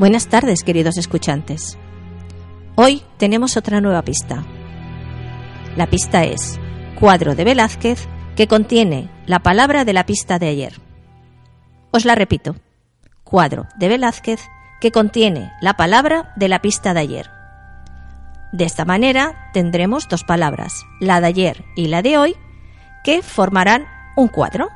Buenas tardes, queridos escuchantes. Hoy tenemos otra nueva pista. La pista es cuadro de Velázquez que contiene la palabra de la pista de ayer. Os la repito. Cuadro de Velázquez que contiene la palabra de la pista de ayer. De esta manera tendremos dos palabras, la de ayer y la de hoy, que formarán un cuadro.